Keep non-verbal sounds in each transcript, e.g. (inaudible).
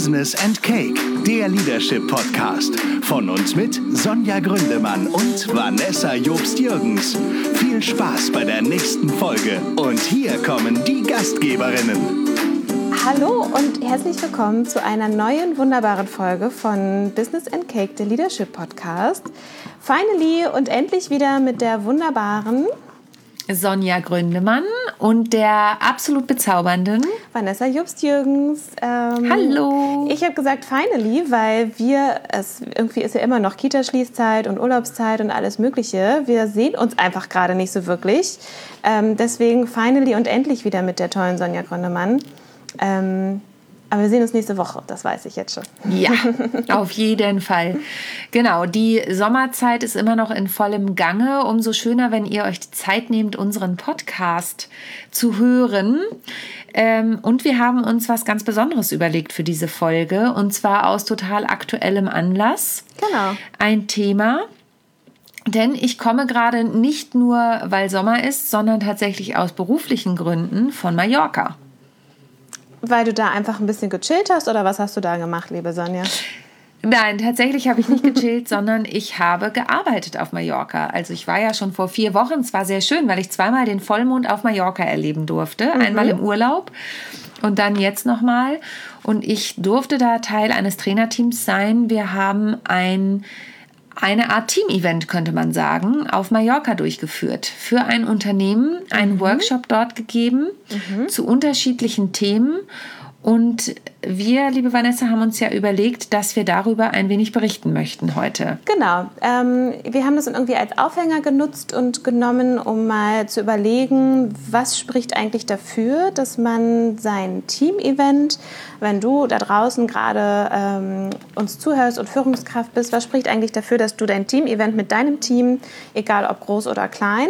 Business and Cake, der Leadership Podcast. Von uns mit Sonja Gründemann und Vanessa Jobst-Jürgens. Viel Spaß bei der nächsten Folge. Und hier kommen die Gastgeberinnen. Hallo und herzlich willkommen zu einer neuen wunderbaren Folge von Business and Cake, der Leadership Podcast. Finally und endlich wieder mit der wunderbaren Sonja Gründemann und der absolut bezaubernden Vanessa Jobst-Jürgens. Ähm, Hallo. Ich habe gesagt finally, weil wir, es irgendwie ist ja immer noch Kita-Schließzeit und Urlaubszeit und alles Mögliche. Wir sehen uns einfach gerade nicht so wirklich. Ähm, deswegen finally und endlich wieder mit der tollen Sonja Gründemann. Ähm, aber wir sehen uns nächste Woche, das weiß ich jetzt schon. Ja, (laughs) auf jeden Fall. Genau, die Sommerzeit ist immer noch in vollem Gange. Umso schöner, wenn ihr euch die Zeit nehmt, unseren Podcast zu hören. Ähm, und wir haben uns was ganz Besonderes überlegt für diese Folge. Und zwar aus total aktuellem Anlass. Genau. Ein Thema, denn ich komme gerade nicht nur, weil Sommer ist, sondern tatsächlich aus beruflichen Gründen von Mallorca. Weil du da einfach ein bisschen gechillt hast oder was hast du da gemacht, liebe Sonja? Nein, tatsächlich habe ich nicht gechillt, (laughs) sondern ich habe gearbeitet auf Mallorca. Also ich war ja schon vor vier Wochen, es war sehr schön, weil ich zweimal den Vollmond auf Mallorca erleben durfte. Mhm. Einmal im Urlaub und dann jetzt nochmal. Und ich durfte da Teil eines Trainerteams sein. Wir haben ein eine Art Team-Event, könnte man sagen, auf Mallorca durchgeführt. Für ein Unternehmen einen mhm. Workshop dort gegeben mhm. zu unterschiedlichen Themen. Und wir, liebe Vanessa, haben uns ja überlegt, dass wir darüber ein wenig berichten möchten heute. Genau. Ähm, wir haben das irgendwie als Aufhänger genutzt und genommen, um mal zu überlegen, was spricht eigentlich dafür, dass man sein Team-Event, wenn du da draußen gerade ähm, uns zuhörst und Führungskraft bist, was spricht eigentlich dafür, dass du dein Team-Event mit deinem Team, egal ob groß oder klein,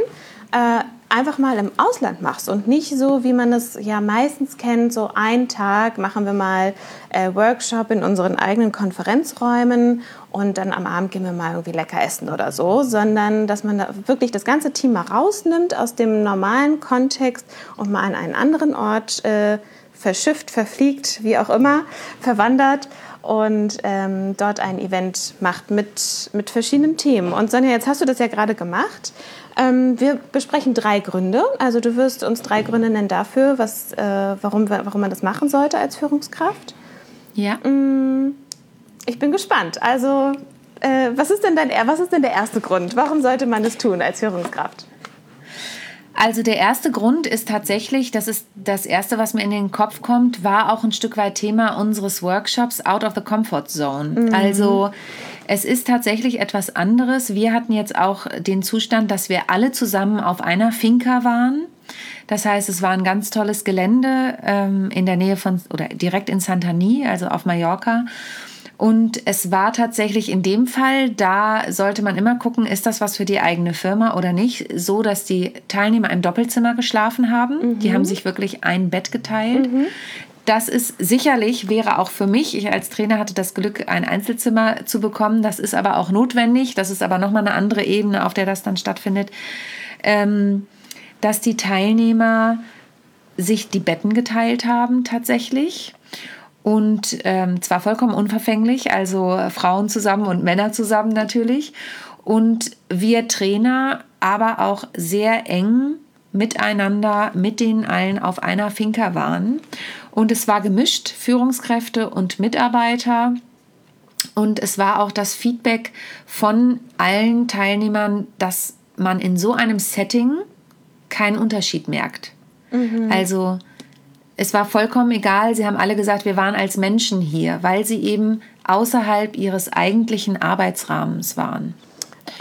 äh, einfach mal im Ausland machst und nicht so, wie man es ja meistens kennt, so einen Tag machen wir mal äh, Workshop in unseren eigenen Konferenzräumen und dann am Abend gehen wir mal irgendwie lecker essen oder so, sondern dass man da wirklich das ganze Team mal rausnimmt aus dem normalen Kontext und mal an einen anderen Ort äh, verschifft, verfliegt, wie auch immer, verwandert und ähm, dort ein Event macht mit, mit verschiedenen Themen. Und Sonja, jetzt hast du das ja gerade gemacht. Ähm, wir besprechen drei Gründe. Also du wirst uns drei Gründe nennen dafür, was, äh, warum, warum man das machen sollte als Führungskraft. Ja. Mm, ich bin gespannt. Also äh, was, ist denn dein, was ist denn der erste Grund? Warum sollte man das tun als Führungskraft? Also der erste Grund ist tatsächlich, das ist das erste, was mir in den Kopf kommt, war auch ein Stück weit Thema unseres Workshops Out of the Comfort Zone. Mhm. Also es ist tatsächlich etwas anderes. Wir hatten jetzt auch den Zustand, dass wir alle zusammen auf einer Finca waren. Das heißt, es war ein ganz tolles Gelände ähm, in der Nähe von oder direkt in Santani, also auf Mallorca. Und es war tatsächlich in dem Fall, da sollte man immer gucken, ist das was für die eigene Firma oder nicht, so dass die Teilnehmer im Doppelzimmer geschlafen haben. Mhm. Die haben sich wirklich ein Bett geteilt. Mhm. Das ist sicherlich, wäre auch für mich, ich als Trainer hatte das Glück, ein Einzelzimmer zu bekommen. Das ist aber auch notwendig. Das ist aber nochmal eine andere Ebene, auf der das dann stattfindet. Ähm, dass die Teilnehmer sich die Betten geteilt haben tatsächlich und ähm, zwar vollkommen unverfänglich, also Frauen zusammen und Männer zusammen natürlich. Und wir Trainer aber auch sehr eng miteinander, mit denen allen auf einer Finca waren. Und es war gemischt, Führungskräfte und Mitarbeiter. Und es war auch das Feedback von allen Teilnehmern, dass man in so einem Setting keinen Unterschied merkt. Mhm. Also es war vollkommen egal. Sie haben alle gesagt, wir waren als Menschen hier, weil sie eben außerhalb ihres eigentlichen Arbeitsrahmens waren.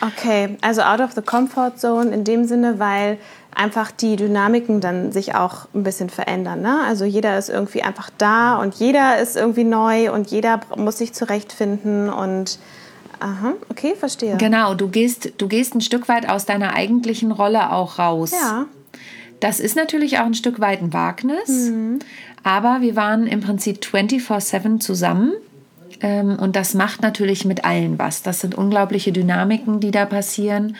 Okay, also out of the comfort zone in dem Sinne, weil einfach die Dynamiken dann sich auch ein bisschen verändern. Ne? Also jeder ist irgendwie einfach da und jeder ist irgendwie neu und jeder muss sich zurechtfinden und Aha, okay, verstehe. Genau, du gehst, du gehst ein Stück weit aus deiner eigentlichen Rolle auch raus. Ja. Das ist natürlich auch ein Stück weit ein Wagnis, mhm. aber wir waren im Prinzip 24-7 zusammen. Ähm, und das macht natürlich mit allen was. Das sind unglaubliche Dynamiken, die da passieren.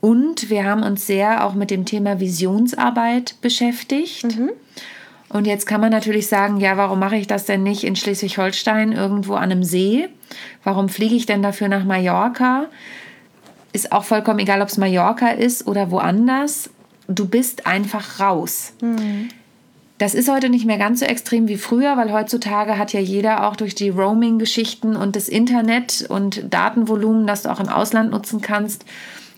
Und wir haben uns sehr auch mit dem Thema Visionsarbeit beschäftigt. Mhm. Und jetzt kann man natürlich sagen, ja, warum mache ich das denn nicht in Schleswig-Holstein irgendwo an einem See? Warum fliege ich denn dafür nach Mallorca? Ist auch vollkommen egal, ob es Mallorca ist oder woanders. Du bist einfach raus. Mhm. Das ist heute nicht mehr ganz so extrem wie früher, weil heutzutage hat ja jeder auch durch die Roaming-Geschichten und das Internet und Datenvolumen, das du auch im Ausland nutzen kannst,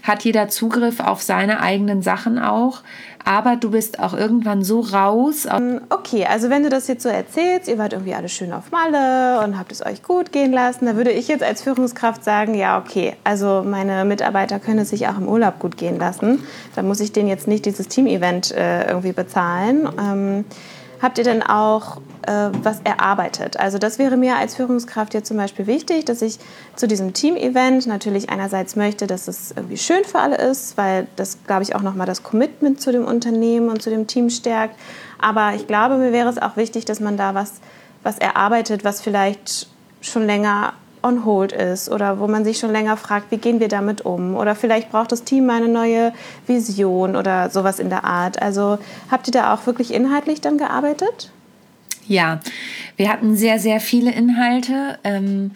hat jeder Zugriff auf seine eigenen Sachen auch. Aber du bist auch irgendwann so raus. Okay, also wenn du das jetzt so erzählst, ihr wart irgendwie alle schön auf Malle und habt es euch gut gehen lassen, da würde ich jetzt als Führungskraft sagen, ja, okay, also meine Mitarbeiter können es sich auch im Urlaub gut gehen lassen. Da muss ich denen jetzt nicht dieses Team-Event äh, irgendwie bezahlen. Ähm, habt ihr denn auch äh, was erarbeitet? Also das wäre mir als Führungskraft jetzt zum Beispiel wichtig, dass ich zu diesem Team-Event natürlich einerseits möchte, dass es irgendwie schön für alle ist, weil das, glaube ich, auch nochmal das Commitment zu dem Unternehmen und zu dem Team stärkt. Aber ich glaube, mir wäre es auch wichtig, dass man da was, was erarbeitet, was vielleicht schon länger on hold ist oder wo man sich schon länger fragt, wie gehen wir damit um? Oder vielleicht braucht das Team eine neue Vision oder sowas in der Art. Also habt ihr da auch wirklich inhaltlich dann gearbeitet? Ja, wir hatten sehr, sehr viele Inhalte. Ähm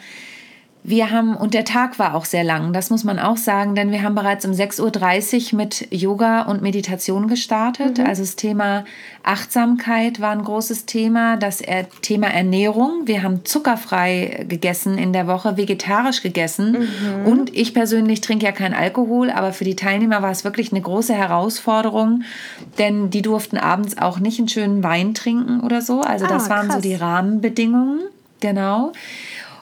wir haben, und der Tag war auch sehr lang, das muss man auch sagen, denn wir haben bereits um 6.30 Uhr mit Yoga und Meditation gestartet. Mhm. Also das Thema Achtsamkeit war ein großes Thema, das Thema Ernährung. Wir haben zuckerfrei gegessen in der Woche, vegetarisch gegessen. Mhm. Und ich persönlich trinke ja kein Alkohol, aber für die Teilnehmer war es wirklich eine große Herausforderung, denn die durften abends auch nicht einen schönen Wein trinken oder so. Also das ah, waren so die Rahmenbedingungen. Genau.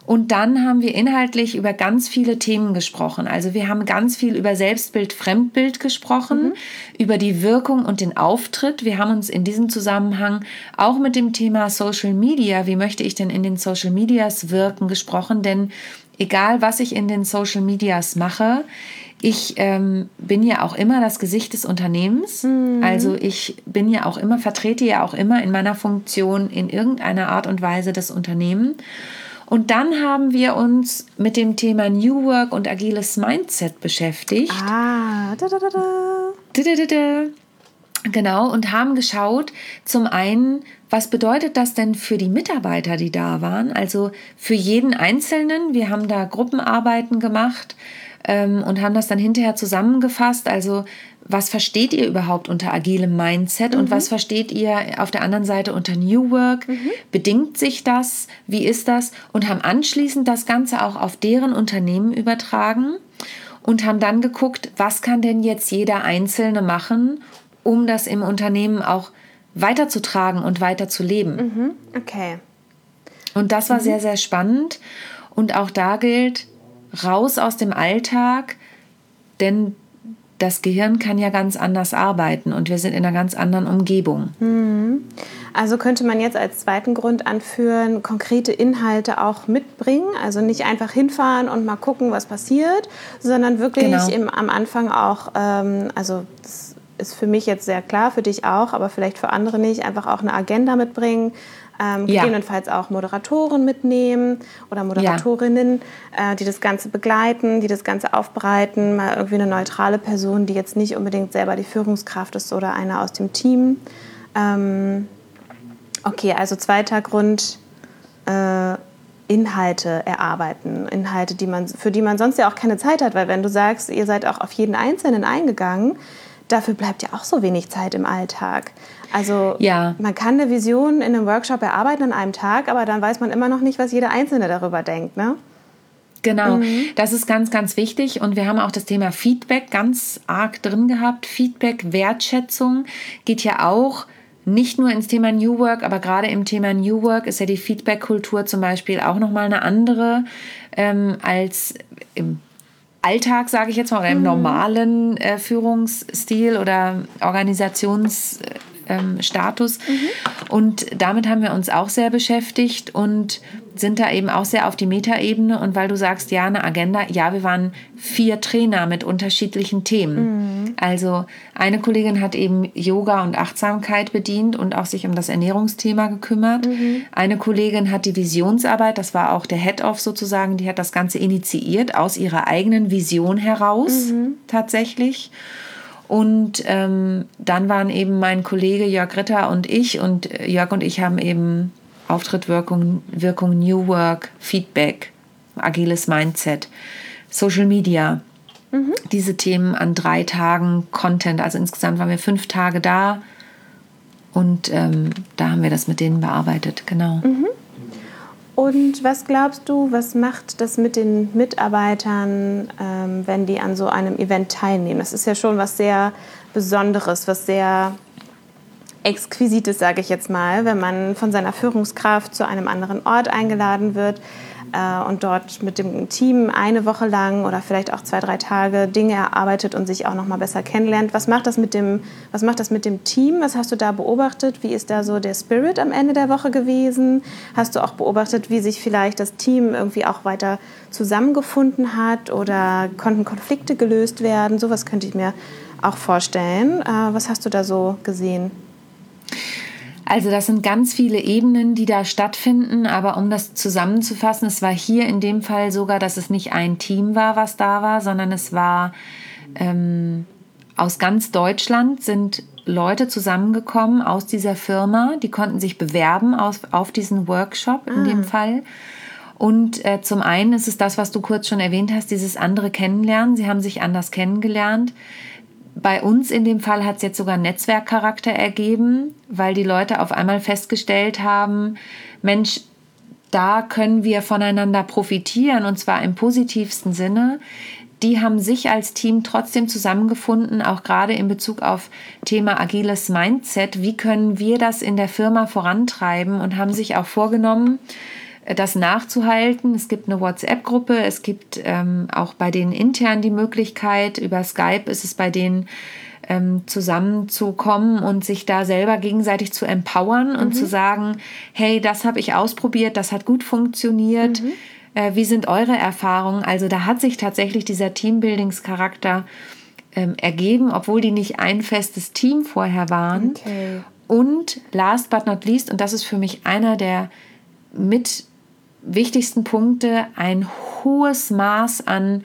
Und dann haben wir inhaltlich über ganz viele Themen gesprochen. Also wir haben ganz viel über Selbstbild, Fremdbild gesprochen, mhm. über die Wirkung und den Auftritt. Wir haben uns in diesem Zusammenhang auch mit dem Thema Social Media, wie möchte ich denn in den Social Medias wirken, gesprochen. Denn egal, was ich in den Social Medias mache, ich ähm, bin ja auch immer das Gesicht des Unternehmens. Mhm. Also ich bin ja auch immer, vertrete ja auch immer in meiner Funktion in irgendeiner Art und Weise das Unternehmen. Und dann haben wir uns mit dem Thema New Work und agiles Mindset beschäftigt. Ah, da, da, da, da. Da, da, da, Genau, und haben geschaut, zum einen, was bedeutet das denn für die Mitarbeiter, die da waren? Also für jeden Einzelnen. Wir haben da Gruppenarbeiten gemacht ähm, und haben das dann hinterher zusammengefasst. Also was versteht ihr überhaupt unter agilem Mindset mhm. und was versteht ihr auf der anderen Seite unter New Work? Mhm. Bedingt sich das? Wie ist das? Und haben anschließend das Ganze auch auf deren Unternehmen übertragen und haben dann geguckt, was kann denn jetzt jeder Einzelne machen, um das im Unternehmen auch weiterzutragen und weiterzuleben. Mhm. Okay. Und das war mhm. sehr, sehr spannend. Und auch da gilt, raus aus dem Alltag, denn das Gehirn kann ja ganz anders arbeiten und wir sind in einer ganz anderen Umgebung. Mhm. Also könnte man jetzt als zweiten Grund anführen, konkrete Inhalte auch mitbringen, also nicht einfach hinfahren und mal gucken, was passiert, sondern wirklich genau. im, am Anfang auch, ähm, also das ist für mich jetzt sehr klar, für dich auch, aber vielleicht für andere nicht, einfach auch eine Agenda mitbringen, ähm, ja. gegebenenfalls auch Moderatoren mitnehmen oder Moderatorinnen, ja. äh, die das Ganze begleiten, die das Ganze aufbereiten, mal irgendwie eine neutrale Person, die jetzt nicht unbedingt selber die Führungskraft ist oder einer aus dem Team. Ähm, okay, also zweiter Grund, äh, Inhalte erarbeiten, Inhalte, die man, für die man sonst ja auch keine Zeit hat, weil wenn du sagst, ihr seid auch auf jeden Einzelnen eingegangen, dafür bleibt ja auch so wenig Zeit im Alltag. Also ja. man kann eine Vision in einem Workshop erarbeiten an einem Tag, aber dann weiß man immer noch nicht, was jeder Einzelne darüber denkt. Ne? Genau, mhm. das ist ganz, ganz wichtig. Und wir haben auch das Thema Feedback ganz arg drin gehabt. Feedback, Wertschätzung geht ja auch nicht nur ins Thema New Work, aber gerade im Thema New Work ist ja die Feedback-Kultur zum Beispiel auch nochmal eine andere ähm, als im Alltag, sage ich jetzt mal, oder im mhm. normalen äh, Führungsstil oder Organisations ähm, Status. Mhm. Und damit haben wir uns auch sehr beschäftigt und sind da eben auch sehr auf die Metaebene. Und weil du sagst, ja, eine Agenda, ja, wir waren vier Trainer mit unterschiedlichen Themen. Mhm. Also eine Kollegin hat eben Yoga und Achtsamkeit bedient und auch sich um das Ernährungsthema gekümmert. Mhm. Eine Kollegin hat die Visionsarbeit, das war auch der Head-Off sozusagen, die hat das Ganze initiiert aus ihrer eigenen Vision heraus mhm. tatsächlich. Und ähm, dann waren eben mein Kollege Jörg Ritter und ich und Jörg und ich haben eben Auftrittwirkung, Wirkung, New Work, Feedback, agiles Mindset, Social Media. Mhm. Diese Themen an drei Tagen Content. Also insgesamt waren wir fünf Tage da und ähm, da haben wir das mit denen bearbeitet, genau. Mhm. Und was glaubst du, was macht das mit den Mitarbeitern, ähm, wenn die an so einem Event teilnehmen? Das ist ja schon was sehr Besonderes, was sehr Exquisites, sage ich jetzt mal, wenn man von seiner Führungskraft zu einem anderen Ort eingeladen wird äh, und dort mit dem Team eine Woche lang oder vielleicht auch zwei, drei Tage Dinge erarbeitet und sich auch noch mal besser kennenlernt. Was macht das mit dem, was macht das mit dem Team? Was hast du da beobachtet? Wie ist da so der Spirit am Ende der Woche gewesen? Hast du auch beobachtet, wie sich vielleicht das Team irgendwie auch weiter zusammengefunden hat oder konnten Konflikte gelöst werden? Sowas könnte ich mir auch vorstellen. Äh, was hast du da so gesehen? Also das sind ganz viele Ebenen, die da stattfinden, aber um das zusammenzufassen, es war hier in dem Fall sogar, dass es nicht ein Team war, was da war, sondern es war ähm, aus ganz Deutschland sind Leute zusammengekommen aus dieser Firma, die konnten sich bewerben auf, auf diesen Workshop in ah. dem Fall. Und äh, zum einen ist es das, was du kurz schon erwähnt hast, dieses andere Kennenlernen. Sie haben sich anders kennengelernt bei uns in dem Fall hat es jetzt sogar Netzwerkcharakter ergeben, weil die Leute auf einmal festgestellt haben, Mensch, da können wir voneinander profitieren und zwar im positivsten Sinne. Die haben sich als Team trotzdem zusammengefunden, auch gerade in Bezug auf Thema agiles Mindset. Wie können wir das in der Firma vorantreiben und haben sich auch vorgenommen, das nachzuhalten. Es gibt eine WhatsApp-Gruppe, es gibt ähm, auch bei denen intern die Möglichkeit, über Skype ist es bei denen ähm, zusammenzukommen und sich da selber gegenseitig zu empowern mhm. und zu sagen, hey, das habe ich ausprobiert, das hat gut funktioniert. Mhm. Äh, wie sind eure Erfahrungen? Also da hat sich tatsächlich dieser Teambuildingscharakter ähm, ergeben, obwohl die nicht ein festes Team vorher waren. Okay. Und last but not least, und das ist für mich einer der mit wichtigsten Punkte ein hohes Maß an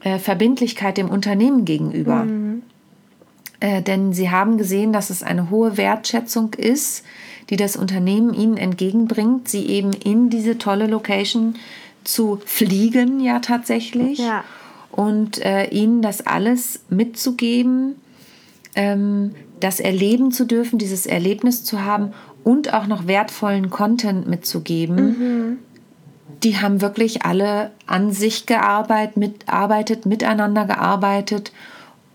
äh, Verbindlichkeit dem Unternehmen gegenüber. Mhm. Äh, denn sie haben gesehen, dass es eine hohe Wertschätzung ist, die das Unternehmen ihnen entgegenbringt, sie eben in diese tolle Location zu fliegen, ja tatsächlich. Ja. Und äh, ihnen das alles mitzugeben, ähm, das erleben zu dürfen, dieses Erlebnis zu haben und auch noch wertvollen Content mitzugeben, mhm die haben wirklich alle an sich gearbeitet, mitarbeitet, miteinander gearbeitet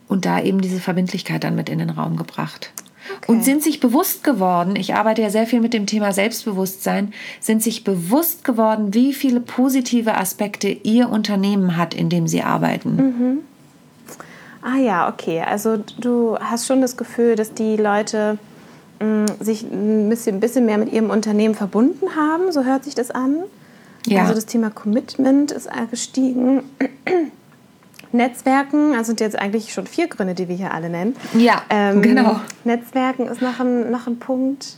und da eben diese Verbindlichkeit dann mit in den Raum gebracht. Okay. Und sind sich bewusst geworden, ich arbeite ja sehr viel mit dem Thema Selbstbewusstsein, sind sich bewusst geworden, wie viele positive Aspekte ihr Unternehmen hat, in dem sie arbeiten. Mhm. Ah ja, okay. Also du hast schon das Gefühl, dass die Leute sich ein bisschen, ein bisschen mehr mit ihrem Unternehmen verbunden haben, so hört sich das an. Ja. Also das Thema Commitment ist gestiegen. (clears throat) Netzwerken, also sind jetzt eigentlich schon vier Gründe, die wir hier alle nennen. Ja, ähm, genau. Netzwerken ist noch ein, noch ein Punkt.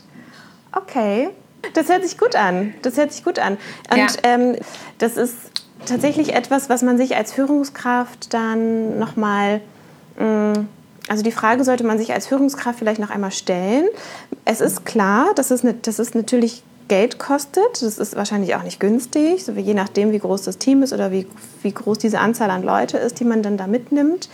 Okay, das hört sich gut an. Das hört sich gut an. Und ja. ähm, das ist tatsächlich etwas, was man sich als Führungskraft dann nochmal, mm, also die Frage sollte man sich als Führungskraft vielleicht noch einmal stellen. Es ist klar, das ist, ne, das ist natürlich Geld kostet. Das ist wahrscheinlich auch nicht günstig, so je nachdem, wie groß das Team ist oder wie, wie groß diese Anzahl an Leute ist, die man dann da mitnimmt.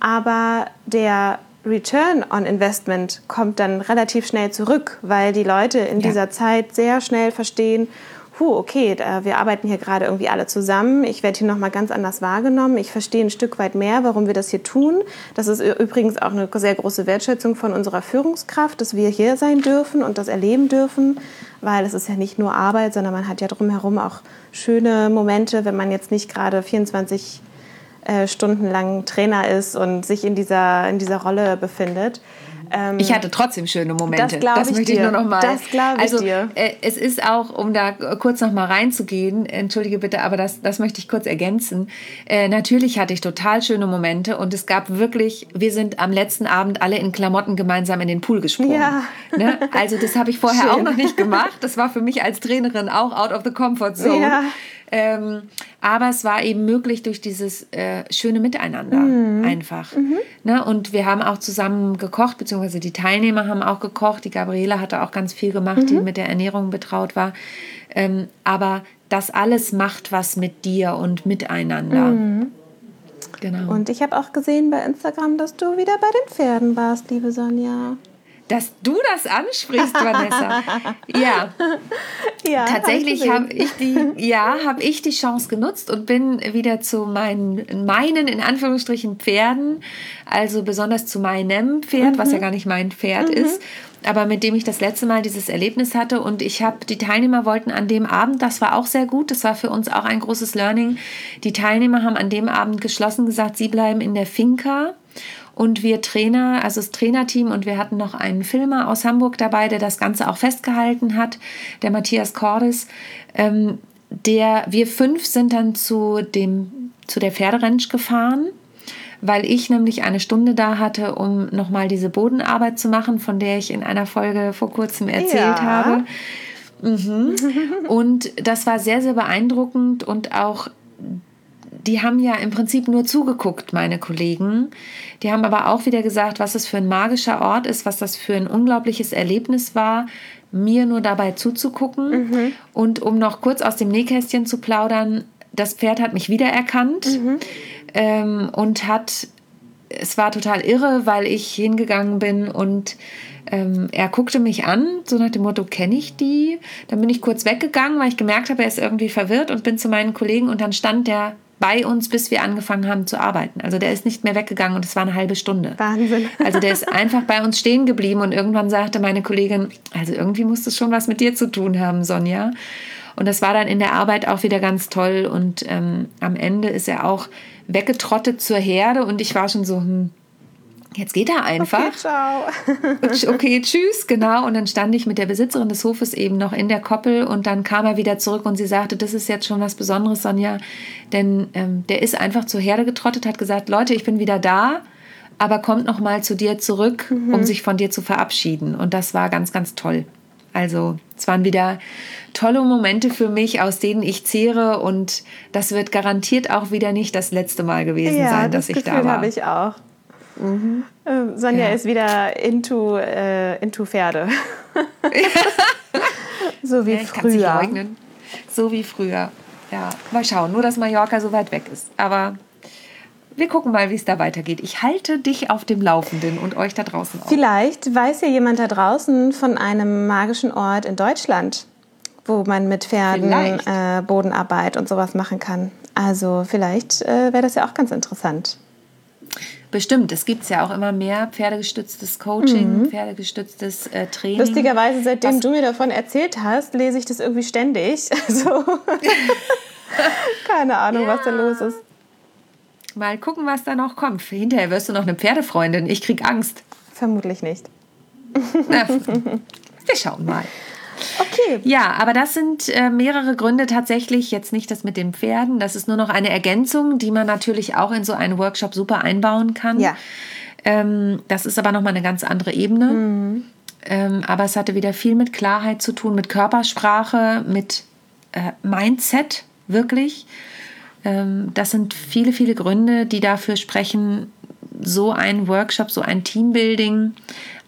Aber der Return on Investment kommt dann relativ schnell zurück, weil die Leute in ja. dieser Zeit sehr schnell verstehen, puh, okay, wir arbeiten hier gerade irgendwie alle zusammen. Ich werde hier nochmal ganz anders wahrgenommen. Ich verstehe ein Stück weit mehr, warum wir das hier tun. Das ist übrigens auch eine sehr große Wertschätzung von unserer Führungskraft, dass wir hier sein dürfen und das erleben dürfen, weil es ist ja nicht nur Arbeit, sondern man hat ja drumherum auch schöne Momente, wenn man jetzt nicht gerade 24 äh, Stunden lang Trainer ist und sich in dieser, in dieser Rolle befindet. Ähm, ich hatte trotzdem schöne Momente. Das, das möchte dir. ich nur noch mal. Das glaube ich also, dir. Äh, es ist auch, um da kurz noch mal reinzugehen, entschuldige bitte, aber das, das möchte ich kurz ergänzen. Äh, natürlich hatte ich total schöne Momente und es gab wirklich, wir sind am letzten Abend alle in Klamotten gemeinsam in den Pool gesprungen. Ja. Ne? Also das habe ich vorher (laughs) Schön. auch noch nicht gemacht. Das war für mich als Trainerin auch out of the comfort zone. Ja Ähm, aber es war eben möglich durch dieses äh, schöne Miteinander mhm. einfach. Mhm. Ne? Und wir haben auch zusammen gekocht, beziehungsweise die Teilnehmer haben auch gekocht. Die Gabriele hatte auch ganz viel gemacht, mhm. die mit der Ernährung betraut war. Ähm, aber das alles macht was mit dir und miteinander. Mhm. Genau. Und ich habe auch gesehen bei Instagram, dass du wieder bei den Pferden warst, liebe Sonja dass du das ansprichst, Vanessa. (laughs) ja. ja Tatsächlich habe ich die, ja, habe ich die Chance genutzt und bin wieder zu meinen, meinen in Anführungsstrichen Pferden, also besonders zu meinem Pferd, mhm. was ja mhm. gar nicht mein Pferd mhm. ist, aber mit dem ich das letzte Mal dieses Erlebnis hatte und ich habe die Teilnehmer wollten an dem Abend, das war auch sehr gut, das war für uns auch ein großes Learning. Die Teilnehmer haben an dem Abend geschlossen gesagt, sie bleiben in der Finca und wir Trainer, also das Trainerteam und wir hatten noch einen Filmer aus Hamburg dabei, der das Ganze auch festgehalten hat, der Matthias Cordes. Ähm, der, wir fünf sind dann zu, dem, zu der Pferderanch gefahren, weil ich nämlich eine Stunde da hatte, um nochmal diese Bodenarbeit zu machen, von der ich in einer Folge vor kurzem erzählt ja. habe. Mhm. Und das war sehr, sehr beeindruckend und auch die haben ja im Prinzip nur zugeguckt, meine Kollegen. Die haben aber auch wieder gesagt, was es für ein magischer Ort ist, was das für ein unglaubliches Erlebnis war, mir nur dabei zuzugucken. Mhm. Und um noch kurz aus dem Nähkästchen zu plaudern, das Pferd hat mich wiedererkannt mhm. ähm, und hat, es war total irre, weil ich hingegangen bin und ähm, er guckte mich an, so nach dem Motto, kenne ich die? Dann bin ich kurz weggegangen, weil ich gemerkt habe, er ist irgendwie verwirrt und bin zu meinen Kollegen und dann stand der bei uns, bis wir angefangen haben zu arbeiten. Also der ist nicht mehr weggegangen und es war eine halbe Stunde. Wahnsinn. (laughs) Also der ist einfach bei uns stehen geblieben und irgendwann sagte meine Kollegin, also irgendwie muss das schon was mit dir zu tun haben, Sonja. Und das war dann in der Arbeit auch wieder ganz toll und ähm, am Ende ist er auch weggetrottet zur Herde und ich war schon so, hm, Jetzt geht er einfach. Okay, ciao. okay, tschüss, genau. Und dann stand ich mit der Besitzerin des Hofes eben noch in der Koppel und dann kam er wieder zurück und sie sagte, das ist jetzt schon was Besonderes, Sonja, denn ähm, der ist einfach zur Herde getrottet, hat gesagt, Leute, ich bin wieder da, aber kommt noch mal zu dir zurück, mhm. um sich von dir zu verabschieden. Und das war ganz, ganz toll. Also es waren wieder tolle Momente für mich, aus denen ich zehre und das wird garantiert auch wieder nicht das letzte Mal gewesen ja, sein, dass das ich Gefühl da war. habe ich auch. Mhm. Äh, Sonja ja. ist wieder into, äh, into Pferde. (laughs) so wie ja, früher. So wie früher. Ja, mal schauen. Nur, dass Mallorca so weit weg ist. Aber wir gucken mal, wie es da weitergeht. Ich halte dich auf dem Laufenden und euch da draußen auch. Vielleicht weiß ja jemand da draußen von einem magischen Ort in Deutschland, wo man mit Pferden äh, Bodenarbeit und sowas machen kann. Also vielleicht äh, wäre das ja auch ganz interessant. Bestimmt, es gibt ja auch immer mehr pferdegestütztes Coaching, mhm. pferdegestütztes äh, Training. Lustigerweise, seitdem was, du mir davon erzählt hast, lese ich das irgendwie ständig. (laughs) Also, keine Ahnung, ja. was da los ist. Mal gucken, was da noch kommt. Hinterher wirst du noch eine Pferdefreundin. Ich krieg Angst. Vermutlich nicht. Na, wir schauen mal. Okay. Ja, aber das sind äh, mehrere Gründe tatsächlich. Jetzt nicht das mit den Pferden. Das ist nur noch eine Ergänzung, die man natürlich auch in so einen Workshop super einbauen kann. Ja. Ähm, das ist aber nochmal eine ganz andere Ebene. Mhm. Ähm, aber es hatte wieder viel mit Klarheit zu tun, mit Körpersprache, mit äh, Mindset, wirklich. Ähm, das sind viele, viele Gründe, die dafür sprechen, so ein Workshop, so ein Teambuilding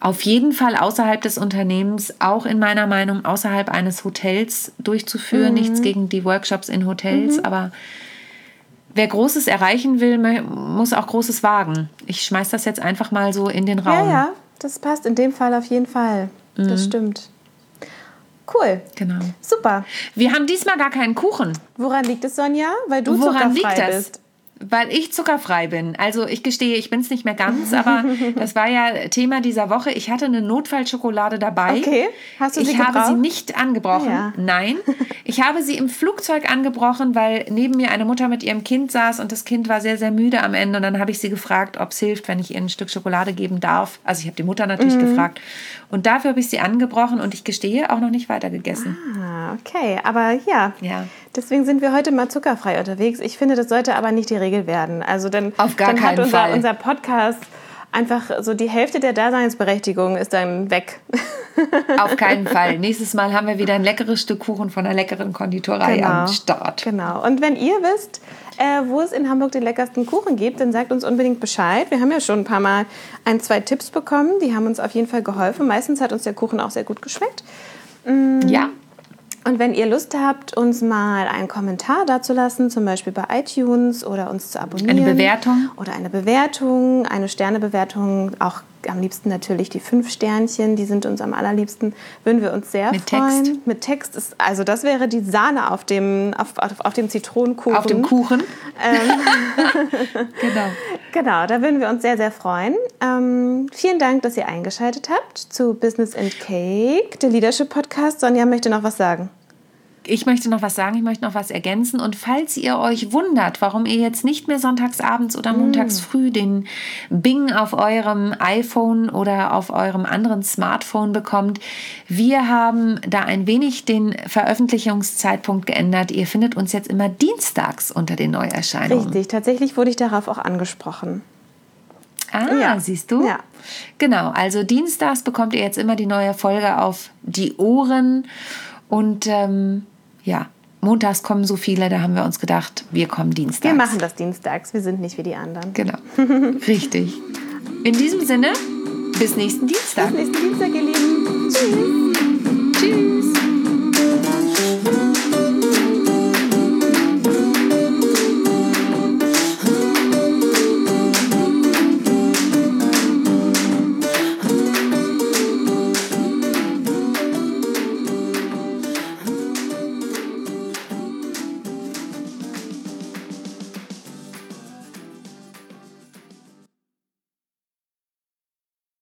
auf jeden Fall außerhalb des Unternehmens, auch in meiner Meinung außerhalb eines Hotels durchzuführen. Mhm. Nichts gegen die Workshops in Hotels, mhm. aber wer Großes erreichen will, muss auch Großes wagen. Ich schmeiß das jetzt einfach mal so in den Raum. Ja, ja, das passt in dem Fall auf jeden Fall. Mhm. Das stimmt. Cool. Genau. Super. Wir haben diesmal gar keinen Kuchen. Woran liegt es, Sonja? Weil du Woran liegt das? bist. Weil ich zuckerfrei bin. Also ich gestehe, ich bin es nicht mehr ganz, aber (laughs) das war ja Thema dieser Woche. Ich hatte eine Notfallschokolade dabei. Okay. Hast du sie Ich gebraucht? habe sie nicht angebrochen. Ja. Nein. (laughs) Ich habe sie im Flugzeug angebrochen, weil neben mir eine Mutter mit ihrem Kind saß und das Kind war sehr, sehr müde am Ende. Und dann habe ich sie gefragt, ob es hilft, wenn ich ihr ein Stück Schokolade geben darf. Also ich habe die Mutter natürlich mhm. gefragt. Und dafür habe ich sie angebrochen und ich gestehe, auch noch nicht weiter gegessen. Ah, okay. Aber ja. Ja. Deswegen sind wir heute mal zuckerfrei unterwegs. Ich finde, das sollte aber nicht die Regel werden. Also dann, Auf gar dann keinen hat unser, Fall. unser Podcast einfach so die Hälfte der Daseinsberechtigung ist dann weg. (laughs) Auf keinen Fall. Nächstes Mal haben wir wieder ein leckeres Stück Kuchen von einer leckeren Konditorei Genau. am Start. Genau. Und wenn ihr wisst, äh, wo es in Hamburg den leckersten Kuchen gibt, dann sagt uns unbedingt Bescheid. Wir haben ja schon ein paar Mal ein, zwei Tipps bekommen. Die haben uns auf jeden Fall geholfen. Meistens hat uns der Kuchen auch sehr gut geschmeckt. Ja, Und wenn ihr Lust habt, uns mal einen Kommentar dazulassen, zum Beispiel bei iTunes oder uns zu abonnieren. Eine Bewertung. Oder eine Bewertung, eine Sternebewertung, auch am liebsten natürlich die fünf Sternchen, die sind uns am allerliebsten, würden wir uns sehr Mit freuen. Text. Mit Text ist, also das wäre die Sahne auf dem, auf, auf, auf dem Zitronenkuchen. auf dem Kuchen. Ähm. (laughs) genau. Genau, da würden wir uns sehr, sehr freuen. Ähm, vielen Dank, dass ihr eingeschaltet habt zu Business and Cake, der Leadership Podcast. Sonja möchte noch was sagen. Ich möchte noch was sagen, ich möchte noch was ergänzen. Und falls ihr euch wundert, warum ihr jetzt nicht mehr sonntags abends oder montags früh den Bing auf eurem iPhone oder auf eurem anderen Smartphone bekommt, wir haben da ein wenig den Veröffentlichungszeitpunkt geändert. Ihr findet uns jetzt immer dienstags unter den Neuerscheinungen. Richtig, tatsächlich wurde ich darauf auch angesprochen. Ah, Ja. siehst du? Ja. Genau, also dienstags bekommt ihr jetzt immer die neue Folge auf die Ohren. Und ähm, ja, montags kommen so viele, da haben wir uns gedacht, wir kommen dienstags. Wir machen das dienstags, wir sind nicht wie die anderen. Genau, (laughs) richtig. In diesem Sinne, bis nächsten Dienstag. Bis nächsten Dienstag, ihr Lieben. Tschüss.